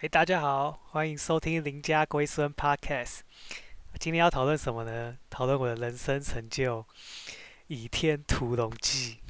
哎，大家好，欢迎收听邻家龟孙 Podcast。今天要讨论什么呢？讨论我的人生成就——《倚天屠龙记》。